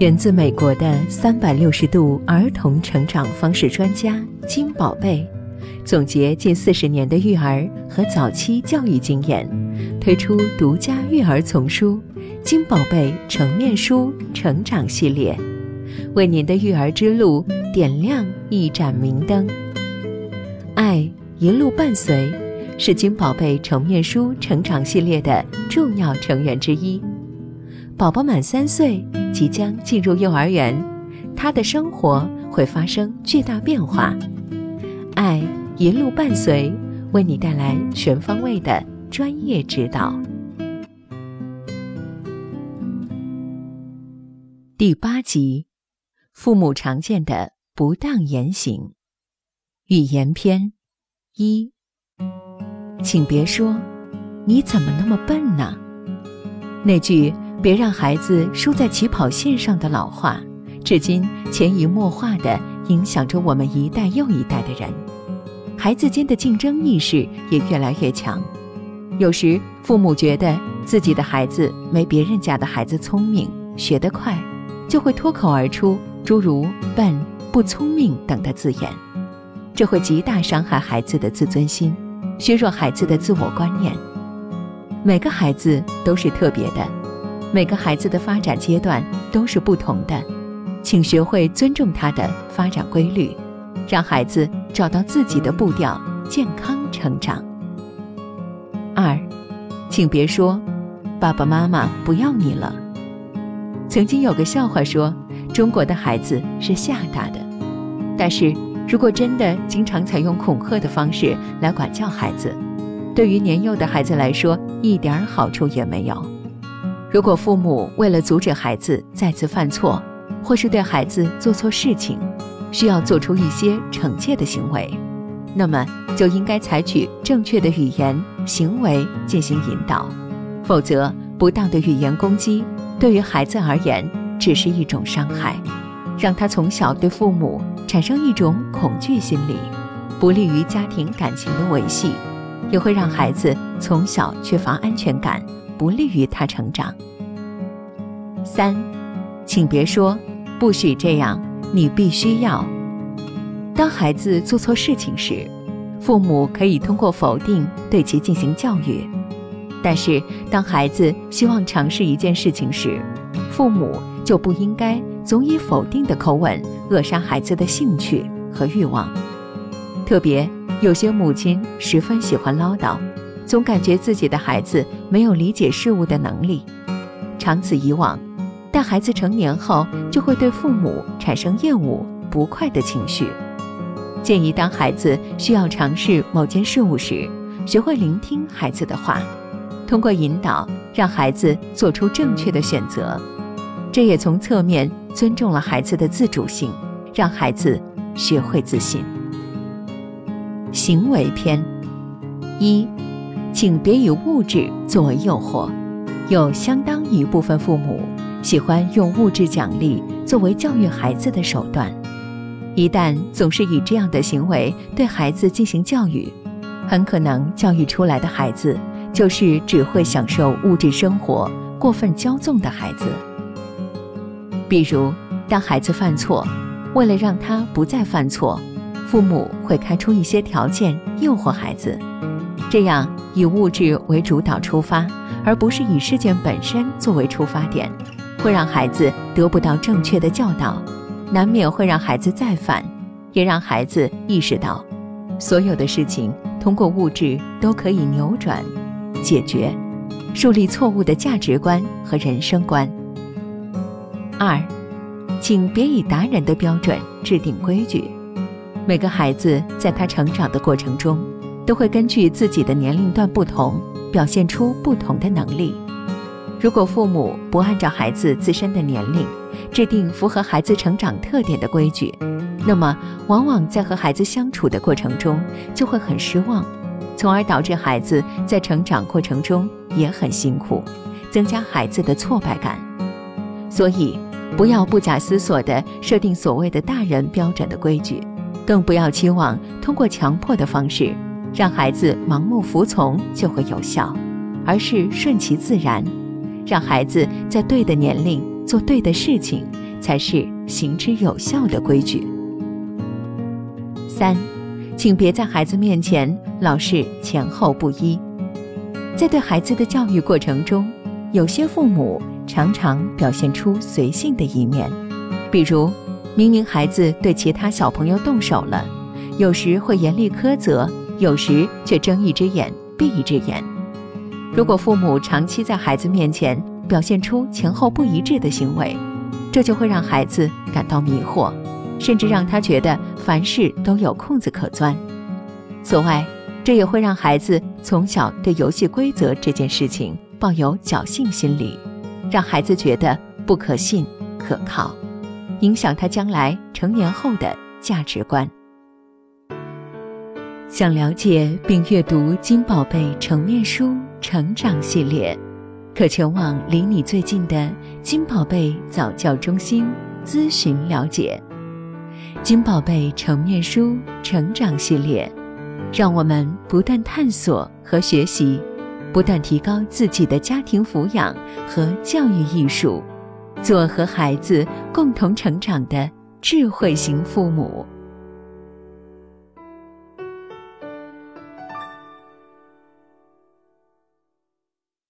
源自美国的三百六十度儿童成长方式专家金宝贝，总结近四十年的育儿和早期教育经验，推出独家育儿丛书《金宝贝成面书成长系列》，为您的育儿之路点亮一盏明灯。爱一路伴随，是金宝贝成面书成长系列的重要成员之一。宝宝满三岁，即将进入幼儿园，他的生活会发生巨大变化。爱一路伴随，为你带来全方位的专业指导。第八集：父母常见的不当言行。语言篇一，请别说“你怎么那么笨呢”，那句。别让孩子输在起跑线上的老话，至今潜移默化地影响着我们一代又一代的人。孩子间的竞争意识也越来越强。有时父母觉得自己的孩子没别人家的孩子聪明、学得快，就会脱口而出诸如“笨”“不聪明”等的字眼，这会极大伤害孩子的自尊心，削弱孩子的自我观念。每个孩子都是特别的。每个孩子的发展阶段都是不同的，请学会尊重他的发展规律，让孩子找到自己的步调，健康成长。二，请别说“爸爸妈妈不要你了”。曾经有个笑话说，中国的孩子是吓大的，但是如果真的经常采用恐吓的方式来管教孩子，对于年幼的孩子来说一点好处也没有。如果父母为了阻止孩子再次犯错，或是对孩子做错事情，需要做出一些惩戒的行为，那么就应该采取正确的语言、行为进行引导。否则，不当的语言攻击对于孩子而言只是一种伤害，让他从小对父母产生一种恐惧心理，不利于家庭感情的维系，也会让孩子从小缺乏安全感。不利于他成长。三，请别说“不许这样”，你必须要。当孩子做错事情时，父母可以通过否定对其进行教育；但是，当孩子希望尝试一件事情时，父母就不应该总以否定的口吻扼杀孩子的兴趣和欲望。特别有些母亲十分喜欢唠叨。总感觉自己的孩子没有理解事物的能力，长此以往，待孩子成年后，就会对父母产生厌恶、不快的情绪。建议当孩子需要尝试某件事物时，学会聆听孩子的话，通过引导让孩子做出正确的选择。这也从侧面尊重了孩子的自主性，让孩子学会自信。行为篇一。请别以物质作为诱惑，有相当一部分父母喜欢用物质奖励作为教育孩子的手段。一旦总是以这样的行为对孩子进行教育，很可能教育出来的孩子就是只会享受物质生活、过分骄纵的孩子。比如，当孩子犯错，为了让他不再犯错，父母会开出一些条件诱惑孩子，这样。以物质为主导出发，而不是以事件本身作为出发点，会让孩子得不到正确的教导，难免会让孩子再犯，也让孩子意识到，所有的事情通过物质都可以扭转、解决，树立错误的价值观和人生观。二，请别以达人的标准制定规矩，每个孩子在他成长的过程中。都会根据自己的年龄段不同，表现出不同的能力。如果父母不按照孩子自身的年龄制定符合孩子成长特点的规矩，那么往往在和孩子相处的过程中就会很失望，从而导致孩子在成长过程中也很辛苦，增加孩子的挫败感。所以，不要不假思索地设定所谓的大人标准的规矩，更不要期望通过强迫的方式。让孩子盲目服从就会有效，而是顺其自然，让孩子在对的年龄做对的事情，才是行之有效的规矩。三，请别在孩子面前老是前后不一。在对孩子的教育过程中，有些父母常常表现出随性的一面，比如，明明孩子对其他小朋友动手了，有时会严厉苛责，有时却睁一只眼闭一只眼。如果父母长期在孩子面前表现出前后不一致的行为，这就会让孩子感到迷惑，甚至让他觉得凡事都有空子可钻。此外，这也会让孩子从小对游戏规则这件事情抱有侥幸心理，让孩子觉得不可信、可靠，影响他将来成年后的价值观。想了解并阅读金宝贝成面书成长系列，可前往离你最近的金宝贝早教中心咨询了解。金宝贝成面书成长系列。让我们不断探索和学习，不断提高自己的家庭抚养和教育艺术，做和孩子共同成长的智慧型父母。